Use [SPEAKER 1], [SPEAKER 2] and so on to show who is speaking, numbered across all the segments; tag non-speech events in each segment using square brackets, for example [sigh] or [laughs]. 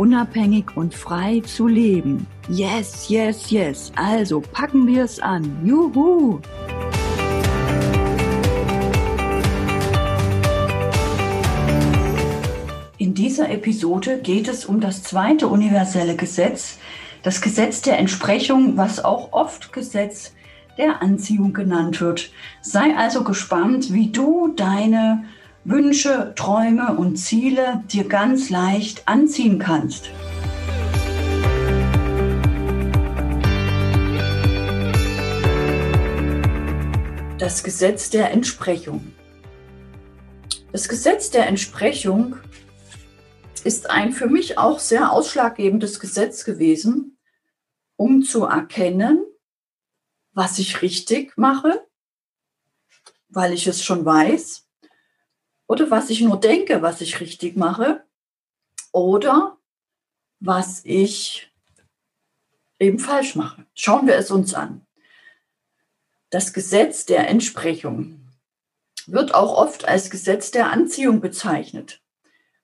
[SPEAKER 1] unabhängig und frei zu leben. Yes, yes, yes. Also packen wir es an. Juhu! In dieser Episode geht es um das zweite universelle Gesetz, das Gesetz der Entsprechung, was auch oft Gesetz der Anziehung genannt wird. Sei also gespannt, wie du deine Wünsche, Träume und Ziele dir ganz leicht anziehen kannst. Das Gesetz der Entsprechung. Das Gesetz der Entsprechung ist ein für mich auch sehr ausschlaggebendes Gesetz gewesen, um zu erkennen, was ich richtig mache, weil ich es schon weiß, oder was ich nur denke, was ich richtig mache oder was ich eben falsch mache. Schauen wir es uns an. Das Gesetz der Entsprechung wird auch oft als Gesetz der Anziehung bezeichnet.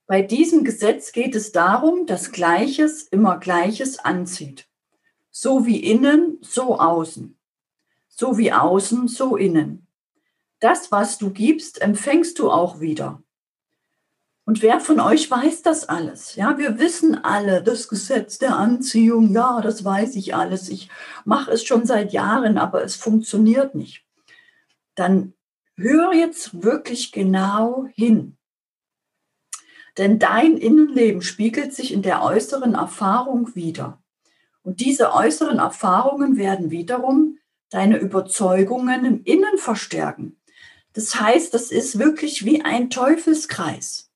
[SPEAKER 1] Bei diesem Gesetz geht es darum, dass Gleiches immer Gleiches anzieht. So wie innen, so außen. So wie außen, so innen das, was du gibst, empfängst du auch wieder. Und wer von euch weiß das alles? Ja, wir wissen alle das Gesetz der Anziehung. Ja, das weiß ich alles. Ich mache es schon seit Jahren, aber es funktioniert nicht. Dann hör jetzt wirklich genau hin. Denn dein Innenleben spiegelt sich in der äußeren Erfahrung wieder. Und diese äußeren Erfahrungen werden wiederum deine Überzeugungen im Innen verstärken. Das heißt, das ist wirklich wie ein Teufelskreis.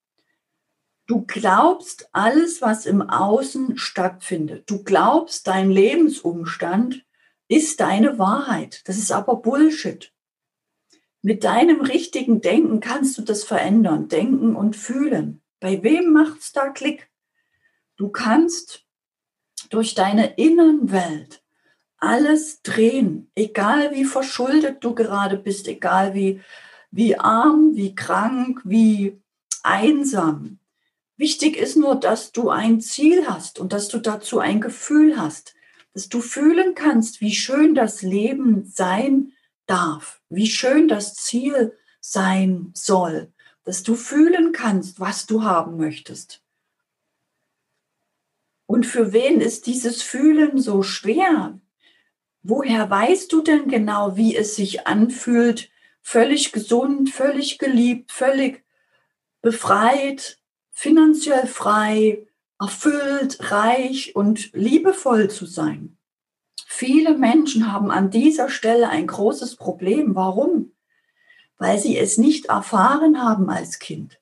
[SPEAKER 1] Du glaubst alles, was im Außen stattfindet. Du glaubst, dein Lebensumstand ist deine Wahrheit. Das ist aber Bullshit. Mit deinem richtigen Denken kannst du das verändern, denken und fühlen. Bei wem macht's da Klick? Du kannst durch deine Innenwelt alles drehen, egal wie verschuldet du gerade bist, egal wie wie arm, wie krank, wie einsam. Wichtig ist nur, dass du ein Ziel hast und dass du dazu ein Gefühl hast, dass du fühlen kannst, wie schön das Leben sein darf, wie schön das Ziel sein soll, dass du fühlen kannst, was du haben möchtest. Und für wen ist dieses Fühlen so schwer? Woher weißt du denn genau, wie es sich anfühlt, völlig gesund, völlig geliebt, völlig befreit, finanziell frei, erfüllt, reich und liebevoll zu sein. Viele Menschen haben an dieser Stelle ein großes Problem. Warum? Weil sie es nicht erfahren haben als Kind,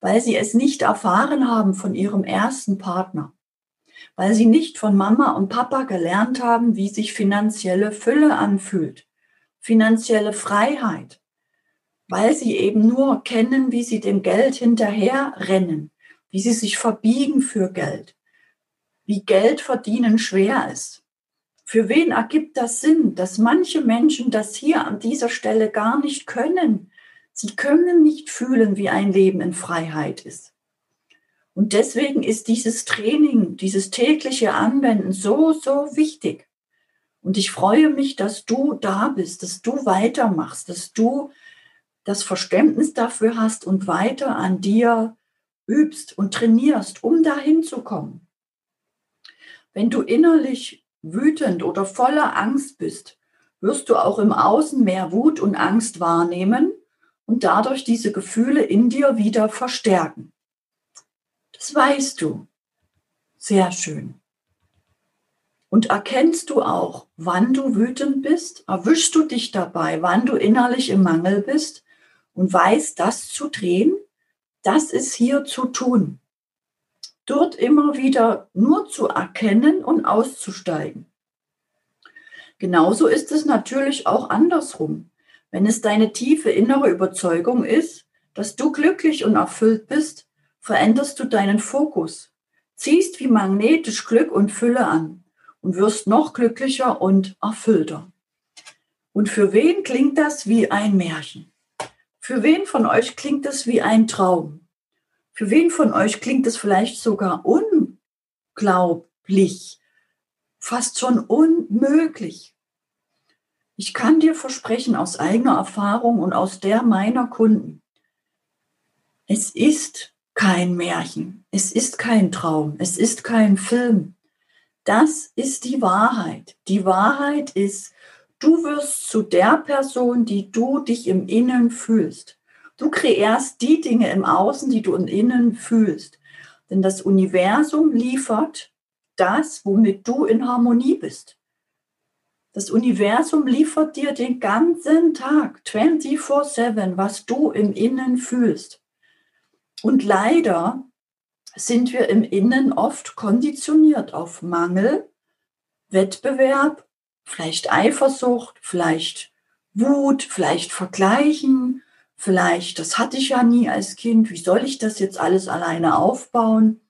[SPEAKER 1] weil sie es nicht erfahren haben von ihrem ersten Partner, weil sie nicht von Mama und Papa gelernt haben, wie sich finanzielle Fülle anfühlt, finanzielle Freiheit, weil sie eben nur kennen, wie sie dem Geld hinterherrennen, wie sie sich verbiegen für Geld, wie Geld verdienen schwer ist. Für wen ergibt das Sinn, dass manche Menschen das hier an dieser Stelle gar nicht können? Sie können nicht fühlen, wie ein Leben in Freiheit ist. Und deswegen ist dieses Training, dieses tägliche Anwenden so, so wichtig. Und ich freue mich, dass du da bist, dass du weitermachst, dass du das Verständnis dafür hast und weiter an dir übst und trainierst, um dahin zu kommen. Wenn du innerlich wütend oder voller Angst bist, wirst du auch im Außen mehr Wut und Angst wahrnehmen und dadurch diese Gefühle in dir wieder verstärken. Das weißt du. Sehr schön. Und erkennst du auch, wann du wütend bist? Erwischst du dich dabei, wann du innerlich im Mangel bist und weißt, das zu drehen? Das ist hier zu tun. dort immer wieder nur zu erkennen und auszusteigen. Genauso ist es natürlich auch andersrum. Wenn es deine tiefe innere Überzeugung ist, dass du glücklich und erfüllt bist, veränderst du deinen Fokus, ziehst wie magnetisch Glück und Fülle an und wirst noch glücklicher und erfüllter. Und für wen klingt das wie ein Märchen? Für wen von euch klingt es wie ein Traum? Für wen von euch klingt es vielleicht sogar unglaublich, fast schon unmöglich? Ich kann dir versprechen aus eigener Erfahrung und aus der meiner Kunden, es ist kein Märchen, es ist kein Traum, es ist kein Film. Das ist die Wahrheit. Die Wahrheit ist, du wirst zu der Person, die du dich im Innen fühlst. Du kreierst die Dinge im Außen, die du im Innen fühlst. Denn das Universum liefert das, womit du in Harmonie bist. Das Universum liefert dir den ganzen Tag, 24-7, was du im Innen fühlst. Und leider sind wir im Innen oft konditioniert auf Mangel, Wettbewerb, vielleicht Eifersucht, vielleicht Wut, vielleicht Vergleichen, vielleicht, das hatte ich ja nie als Kind, wie soll ich das jetzt alles alleine aufbauen?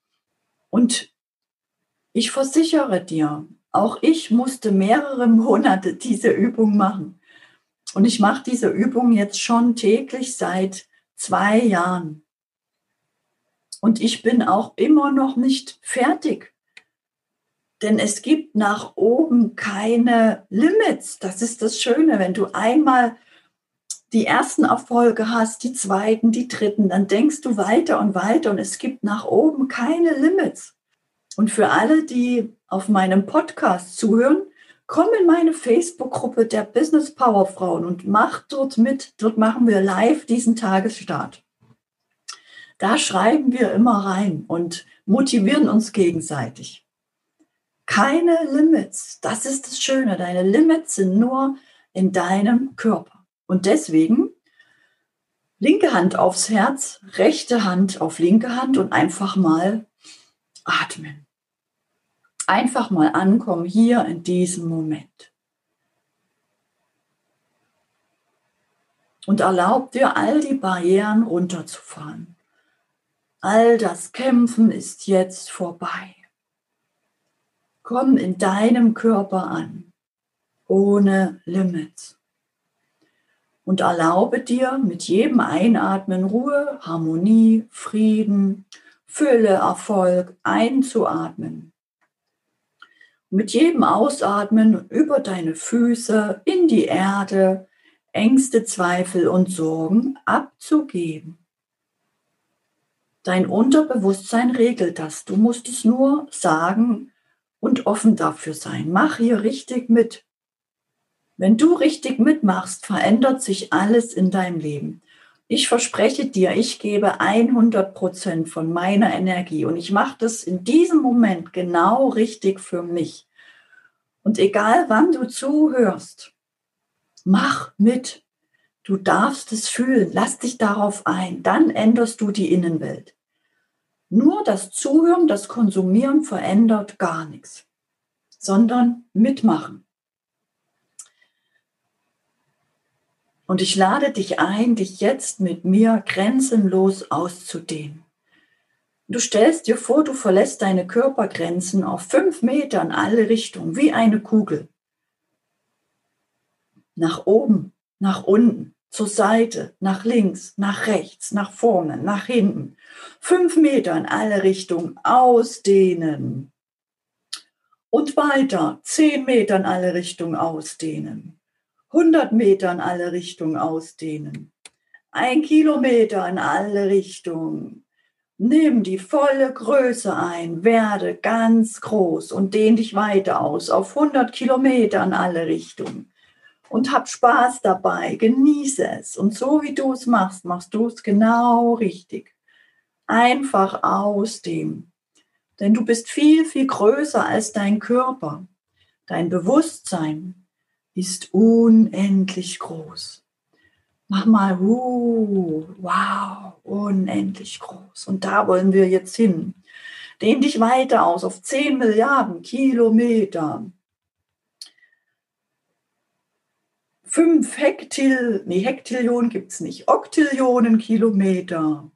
[SPEAKER 1] Und ich versichere dir, auch ich musste mehrere [laughs] Monate diese Übung machen. Und ich mache diese Übung jetzt schon täglich seit zwei Jahren. Und ich bin auch immer noch nicht fertig. Denn es gibt nach oben keine Limits. Das ist das Schöne. Wenn du einmal die ersten Erfolge hast, die zweiten, die dritten, dann denkst du weiter und weiter und es gibt nach oben keine Limits. Und für alle, die auf meinem Podcast zuhören, komm in meine Facebook-Gruppe der Business Power Frauen und mach dort mit. Dort machen wir live diesen Tagesstart. Da schreiben wir immer rein und motivieren uns gegenseitig. Keine Limits. Das ist das Schöne. Deine Limits sind nur in deinem Körper. Und deswegen linke Hand aufs Herz, rechte Hand auf linke Hand und einfach mal atmen. Einfach mal ankommen hier in diesem Moment. Und erlaub dir all die Barrieren runterzufahren. All das Kämpfen ist jetzt vorbei. Komm in deinem Körper an, ohne Limits. Und erlaube dir mit jedem Einatmen Ruhe, Harmonie, Frieden, Fülle, Erfolg einzuatmen. mit jedem Ausatmen über deine Füße in die Erde Ängste, Zweifel und Sorgen abzugeben. Dein Unterbewusstsein regelt das. Du musst es nur sagen und offen dafür sein. Mach hier richtig mit. Wenn du richtig mitmachst, verändert sich alles in deinem Leben. Ich verspreche dir, ich gebe 100 Prozent von meiner Energie und ich mache das in diesem Moment genau richtig für mich. Und egal wann du zuhörst, mach mit. Du darfst es fühlen, lass dich darauf ein, dann änderst du die Innenwelt. Nur das Zuhören, das Konsumieren verändert gar nichts, sondern mitmachen. Und ich lade dich ein, dich jetzt mit mir grenzenlos auszudehnen. Du stellst dir vor, du verlässt deine Körpergrenzen auf fünf Meter in alle Richtungen, wie eine Kugel. Nach oben, nach unten, zur Seite, nach links, nach rechts, nach vorne, nach hinten. Fünf Meter in alle Richtungen ausdehnen. Und weiter, zehn Meter in alle Richtungen ausdehnen. 100 Meter in alle Richtungen ausdehnen. Ein Kilometer in alle Richtungen. Nimm die volle Größe ein, werde ganz groß und dehn dich weiter aus auf 100 Kilometer in alle Richtungen und hab Spaß dabei, genieße es. Und so wie du es machst, machst du es genau richtig. Einfach aus dem. Denn du bist viel, viel größer als dein Körper. Dein Bewusstsein ist unendlich groß. Mach mal, uh, wow, unendlich groß. Und da wollen wir jetzt hin. Dehn dich weiter aus auf 10 Milliarden Kilometer. 5 Hektil, nee, Hektillionen gibt es nicht, Oktillionen Kilometer.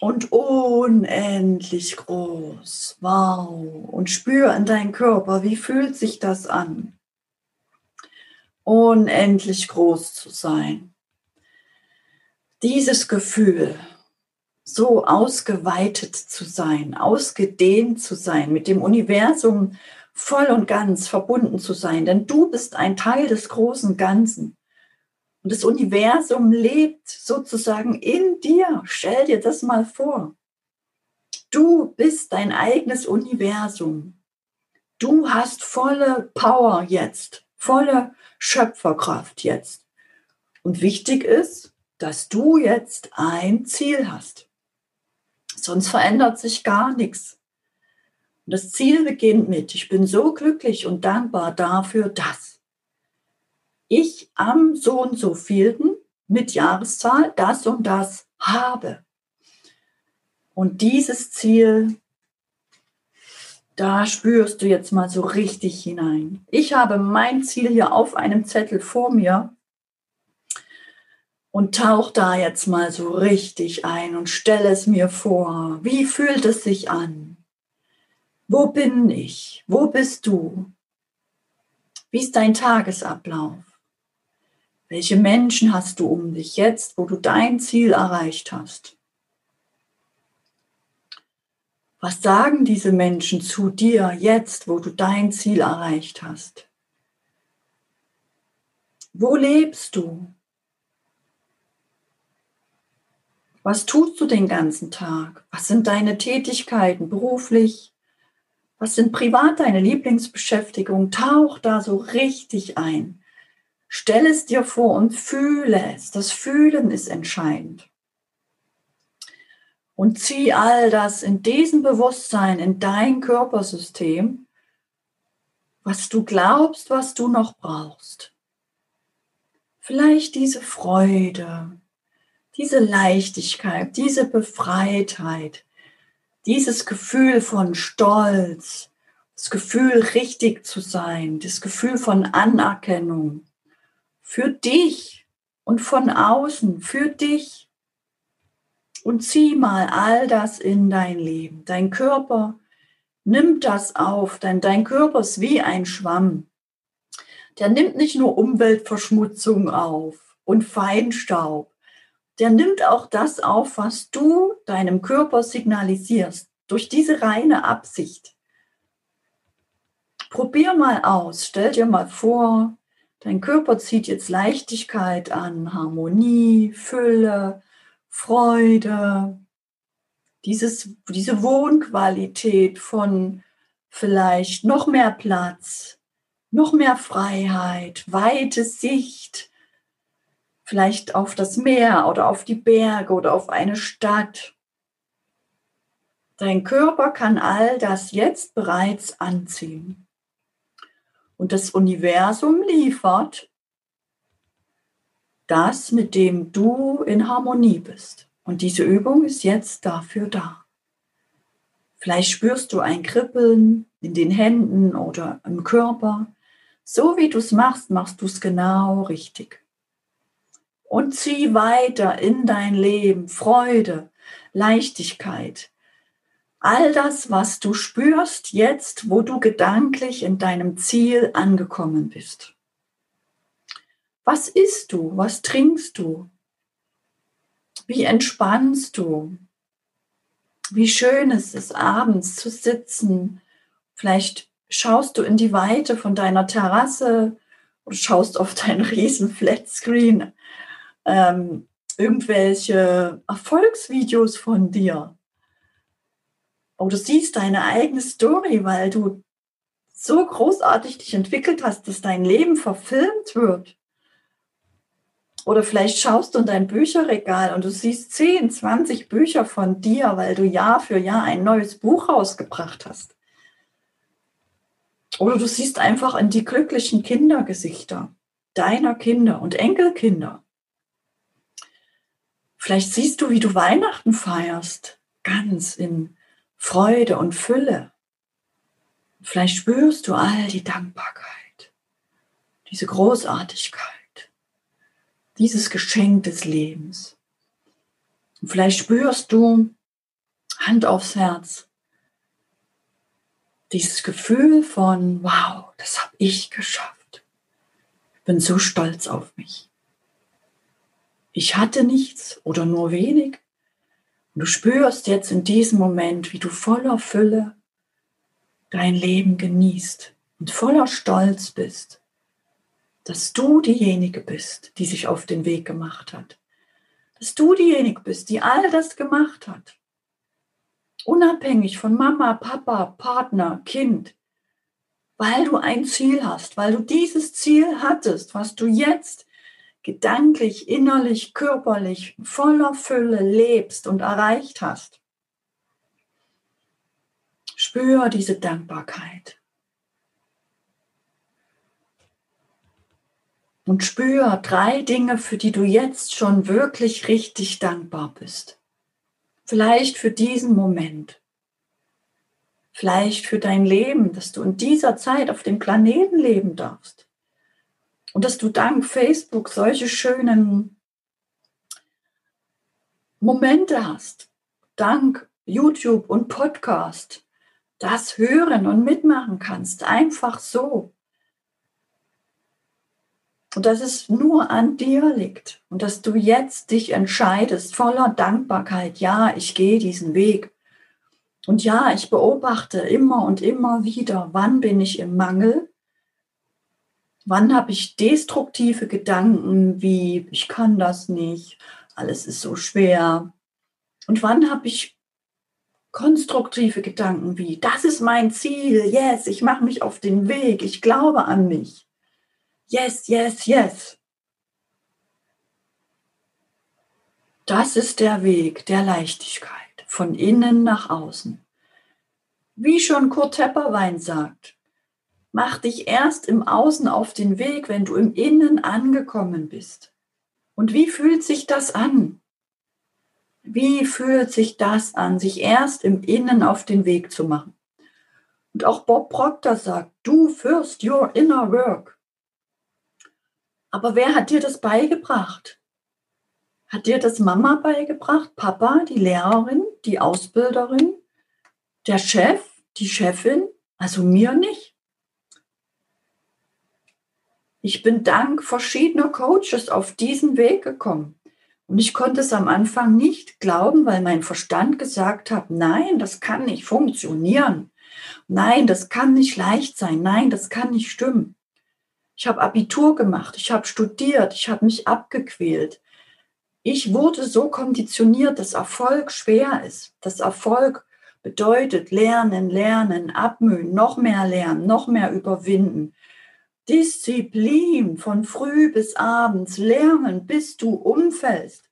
[SPEAKER 1] Und unendlich groß. Wow. Und spür in deinen Körper, wie fühlt sich das an? Unendlich groß zu sein. Dieses Gefühl, so ausgeweitet zu sein, ausgedehnt zu sein, mit dem Universum voll und ganz verbunden zu sein, denn du bist ein Teil des großen Ganzen. Und das Universum lebt sozusagen in dir. Stell dir das mal vor. Du bist dein eigenes Universum. Du hast volle Power jetzt, volle Schöpferkraft jetzt. Und wichtig ist, dass du jetzt ein Ziel hast. Sonst verändert sich gar nichts. Das Ziel beginnt mit, ich bin so glücklich und dankbar dafür, dass ich am so und so vielten mit Jahreszahl das und das habe. Und dieses Ziel, da spürst du jetzt mal so richtig hinein. Ich habe mein Ziel hier auf einem Zettel vor mir und tauch da jetzt mal so richtig ein und stelle es mir vor. Wie fühlt es sich an? Wo bin ich? Wo bist du? Wie ist dein Tagesablauf? Welche Menschen hast du um dich jetzt, wo du dein Ziel erreicht hast? Was sagen diese Menschen zu dir jetzt, wo du dein Ziel erreicht hast? Wo lebst du? Was tust du den ganzen Tag? Was sind deine Tätigkeiten beruflich, was sind privat deine Lieblingsbeschäftigungen? Tauch da so richtig ein. Stell es dir vor und fühle es. Das Fühlen ist entscheidend. Und zieh all das in diesem Bewusstsein, in dein Körpersystem, was du glaubst, was du noch brauchst. Vielleicht diese Freude, diese Leichtigkeit, diese Befreitheit, dieses Gefühl von Stolz, das Gefühl, richtig zu sein, das Gefühl von Anerkennung für dich und von außen, für dich. Und zieh mal all das in dein Leben. Dein Körper nimmt das auf, denn dein Körper ist wie ein Schwamm. Der nimmt nicht nur Umweltverschmutzung auf und Feinstaub, der nimmt auch das auf, was du deinem Körper signalisierst, durch diese reine Absicht. Probier mal aus, stell dir mal vor, dein Körper zieht jetzt Leichtigkeit an, Harmonie, Fülle, Freude, dieses, diese Wohnqualität von vielleicht noch mehr Platz, noch mehr Freiheit, weite Sicht, vielleicht auf das Meer oder auf die Berge oder auf eine Stadt. Dein Körper kann all das jetzt bereits anziehen. Und das Universum liefert das, mit dem du in Harmonie bist. Und diese Übung ist jetzt dafür da. Vielleicht spürst du ein Kribbeln in den Händen oder im Körper. So wie du es machst, machst du es genau richtig und zieh weiter in dein Leben Freude, Leichtigkeit. All das, was du spürst jetzt, wo du gedanklich in deinem Ziel angekommen bist. Was isst du? Was trinkst du? Wie entspannst du? Wie schön ist es, abends zu sitzen. Vielleicht schaust du in die Weite von deiner Terrasse und schaust auf deinen [laughs] riesen Flatscreen ähm, irgendwelche Erfolgsvideos von dir. Oder siehst deine eigene Story, weil du so großartig dich entwickelt hast, dass dein Leben verfilmt wird. Oder vielleicht schaust du in dein Bücherregal und du siehst 10, 20 Bücher von dir, weil du Jahr für Jahr ein neues Buch rausgebracht hast. Oder du siehst einfach in die glücklichen Kindergesichter deiner Kinder und Enkelkinder. Vielleicht siehst du, wie du Weihnachten feierst, ganz in Freude und Fülle. Vielleicht spürst du all die Dankbarkeit, diese Großartigkeit, dieses Geschenk des Lebens. Und vielleicht spürst du Hand aufs Herz, dieses Gefühl von, wow, das habe ich geschafft. Ich bin so stolz auf mich. Ich hatte nichts oder nur wenig. Und du spürst jetzt in diesem Moment, wie du voller Fülle dein Leben genießt und voller Stolz bist, dass du diejenige bist, die sich auf den Weg gemacht hat. Dass du diejenige bist, die all das gemacht hat. Unabhängig von Mama, Papa, Partner, Kind. Weil du ein Ziel hast, weil du dieses Ziel hattest, was du jetzt gedanklich, innerlich, körperlich voller Fülle lebst und erreicht hast. Spür diese Dankbarkeit. Und spür drei Dinge, für die du jetzt schon wirklich richtig dankbar bist. Vielleicht für diesen Moment. Vielleicht für dein Leben, dass du in dieser Zeit auf dem Planeten leben darfst. Und dass du dank Facebook solche schönen Momente hast. Dank YouTube und Podcast. Das hören und mitmachen kannst. Einfach so. Und dass es nur an dir liegt. Und dass du jetzt dich entscheidest voller Dankbarkeit. Ja, ich gehe diesen Weg. Und ja, ich beobachte immer und immer wieder, wann bin ich im Mangel Wann habe ich destruktive Gedanken wie, ich kann das nicht, alles ist so schwer? Und wann habe ich konstruktive Gedanken wie, das ist mein Ziel, yes, ich mache mich auf den Weg, ich glaube an mich. Yes, yes, yes. Das ist der Weg der Leichtigkeit, von innen nach außen. Wie schon Kurt Tepperwein sagt, Mach dich erst im Außen auf den Weg, wenn du im Innen angekommen bist. Und wie fühlt sich das an? Wie fühlt sich das an, sich erst im Innen auf den Weg zu machen? Und auch Bob Proctor sagt, du first your inner work. Aber wer hat dir das beigebracht? Hat dir das Mama beigebracht, Papa, die Lehrerin, die Ausbilderin, der Chef, die Chefin? Also mir nicht. Ich bin dank verschiedener Coaches auf diesen Weg gekommen. Und ich konnte es am Anfang nicht glauben, weil mein Verstand gesagt hat, nein, das kann nicht funktionieren. Nein, das kann nicht leicht sein. Nein, das kann nicht stimmen. Ich habe Abitur gemacht, ich habe studiert, ich habe mich abgequält. Ich wurde so konditioniert, dass Erfolg schwer ist. Dass Erfolg bedeutet lernen, lernen, abmühen, noch mehr lernen, noch mehr überwinden. Disziplin von früh bis abends, lernen, bis du umfällst.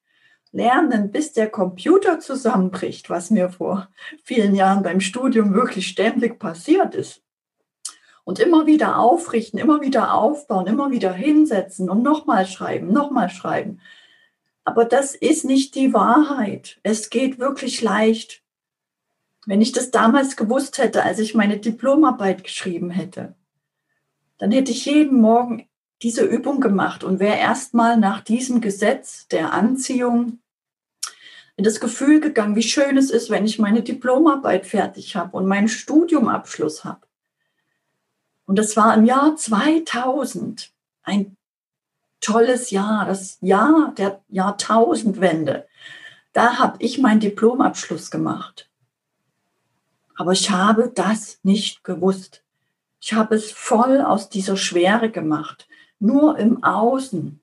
[SPEAKER 1] Lernen, bis der Computer zusammenbricht, was mir vor vielen Jahren beim Studium wirklich ständig passiert ist. Und immer wieder aufrichten, immer wieder aufbauen, immer wieder hinsetzen und nochmal schreiben, nochmal schreiben. Aber das ist nicht die Wahrheit. Es geht wirklich leicht. Wenn ich das damals gewusst hätte, als ich meine Diplomarbeit geschrieben hätte, dann hätte ich jeden Morgen diese Übung gemacht und wäre erstmal nach diesem Gesetz der Anziehung in das Gefühl gegangen, wie schön es ist, wenn ich meine Diplomarbeit fertig habe und meinen Studiumabschluss habe. Und das war im Jahr 2000 ein tolles Jahr, das Jahr der Jahrtausendwende. Da habe ich meinen Diplomabschluss gemacht. Aber ich habe das nicht gewusst. Ich habe es voll aus dieser Schwere gemacht, nur im Außen.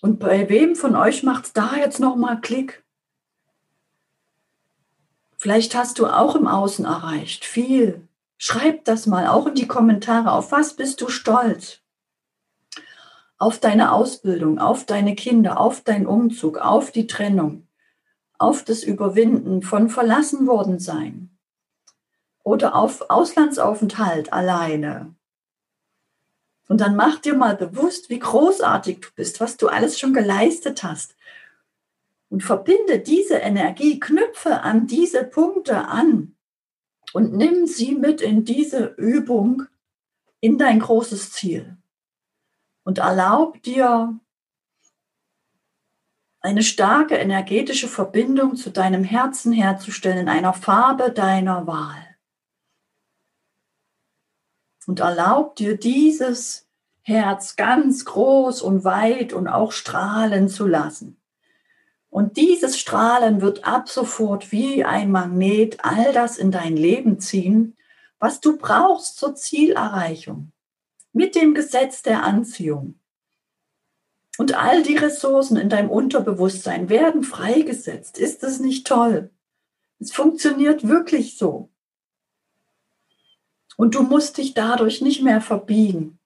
[SPEAKER 1] Und bei wem von euch macht es da jetzt nochmal Klick? Vielleicht hast du auch im Außen erreicht, viel. Schreib das mal auch in die Kommentare. Auf was bist du stolz? Auf deine Ausbildung, auf deine Kinder, auf deinen Umzug, auf die Trennung, auf das Überwinden von verlassen worden sein, oder auf Auslandsaufenthalt alleine. Und dann mach dir mal bewusst, wie großartig du bist, was du alles schon geleistet hast. Und verbinde diese Energie, knüpfe an diese Punkte an und nimm sie mit in diese Übung, in dein großes Ziel. Und erlaub dir eine starke energetische Verbindung zu deinem Herzen herzustellen in einer Farbe deiner Wahl. Und erlaub dir dieses Herz ganz groß und weit und auch strahlen zu lassen. Und dieses Strahlen wird ab sofort wie ein Magnet all das in dein Leben ziehen, was du brauchst zur Zielerreichung. Mit dem Gesetz der Anziehung. Und all die Ressourcen in deinem Unterbewusstsein werden freigesetzt. Ist es nicht toll? Es funktioniert wirklich so. Und du musst dich dadurch nicht mehr verbiegen.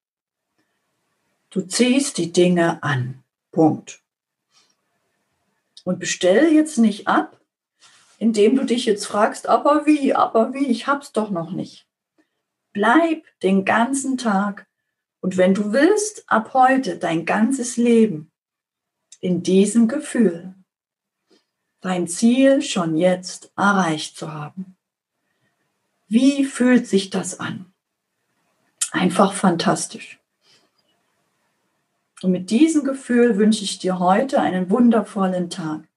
[SPEAKER 1] Du ziehst die Dinge an. Punkt. Und bestell jetzt nicht ab, indem du dich jetzt fragst, aber wie, aber wie, ich hab's doch noch nicht. Bleib den ganzen Tag und wenn du willst, ab heute dein ganzes Leben in diesem Gefühl, dein Ziel schon jetzt erreicht zu haben. Wie fühlt sich das an? Einfach fantastisch. Und mit diesem Gefühl wünsche ich dir heute einen wundervollen Tag.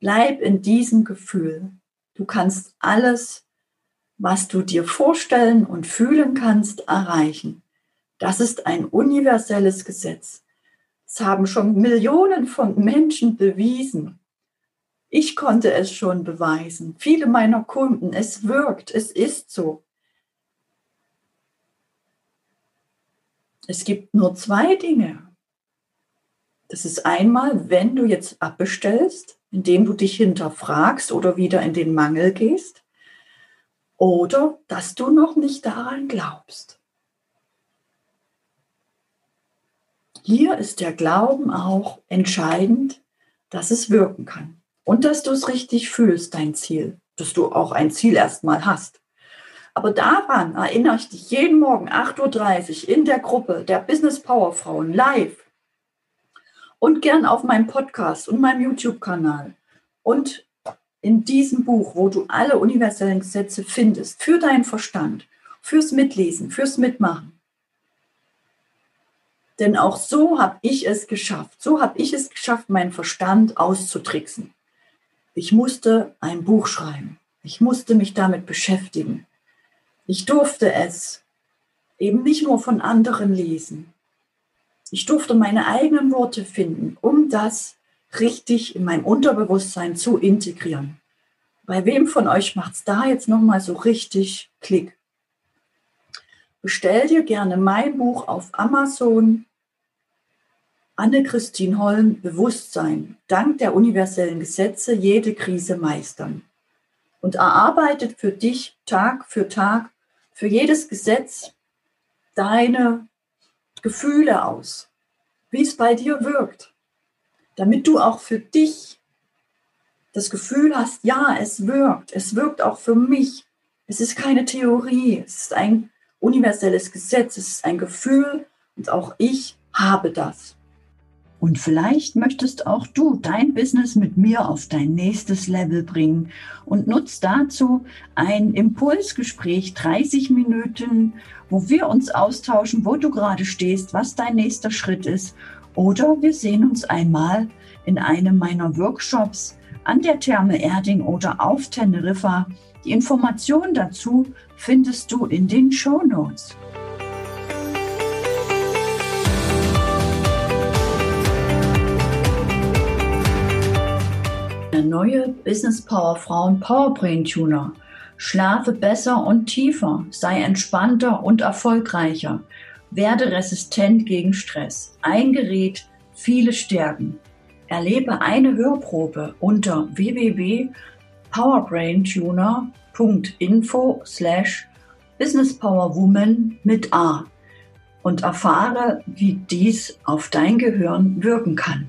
[SPEAKER 1] Bleib in diesem Gefühl. Du kannst alles, was du dir vorstellen und fühlen kannst, erreichen. Das ist ein universelles Gesetz. Es haben schon Millionen von Menschen bewiesen. Ich konnte es schon beweisen. Viele meiner Kunden, es wirkt, es ist so. Es gibt nur zwei Dinge. Das ist einmal, wenn du jetzt abbestellst, indem du dich hinterfragst oder wieder in den Mangel gehst, oder dass du noch nicht daran glaubst. Hier ist der Glauben auch entscheidend, dass es wirken kann. Und dass du es richtig fühlst, dein Ziel, dass du auch ein Ziel erstmal hast. Aber daran erinnere ich dich jeden Morgen 8.30 Uhr in der Gruppe der Business Power Frauen live und gern auf meinem Podcast und meinem YouTube-Kanal und in diesem Buch, wo du alle universellen Gesetze findest, für deinen Verstand, fürs Mitlesen, fürs Mitmachen. Denn auch so habe ich es geschafft. So habe ich es geschafft, meinen Verstand auszutricksen. Ich musste ein Buch schreiben. Ich musste mich damit beschäftigen. Ich durfte es eben nicht nur von anderen lesen. Ich durfte meine eigenen Worte finden, um das richtig in meinem Unterbewusstsein zu integrieren. Bei wem von euch macht es da jetzt nochmal so richtig Klick? Bestell dir gerne mein Buch auf Amazon Anne-Christine Holm Bewusstsein, dank der universellen Gesetze jede Krise meistern. Und erarbeitet für dich Tag für Tag, für jedes Gesetz deine Gefühle aus, wie es bei dir wirkt, damit du auch für dich das Gefühl hast, ja, es wirkt, es wirkt auch für mich. Es ist keine Theorie, es ist ein universelles Gesetz, es ist ein Gefühl und auch ich habe das. Und vielleicht möchtest auch du dein Business mit mir auf dein nächstes Level bringen und nutzt dazu ein Impulsgespräch, 30 Minuten, wo wir uns austauschen, wo du gerade stehst, was dein nächster Schritt ist. Oder wir sehen uns einmal in einem meiner Workshops an der Therme Erding oder auf Teneriffa. Die Informationen dazu findest du in den Show Notes. Neue Business Power Frauen Powerbrain Tuner. Schlafe besser und tiefer, sei entspannter und erfolgreicher, werde resistent gegen Stress. Ein Gerät, viele Stärken. Erlebe eine Hörprobe unter www.powerbraintuner.info slash businesspowerwoman mit A und erfahre, wie dies auf dein Gehirn wirken kann.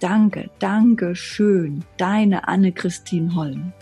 [SPEAKER 2] danke, danke schön. Deine Anne-Christine Holm.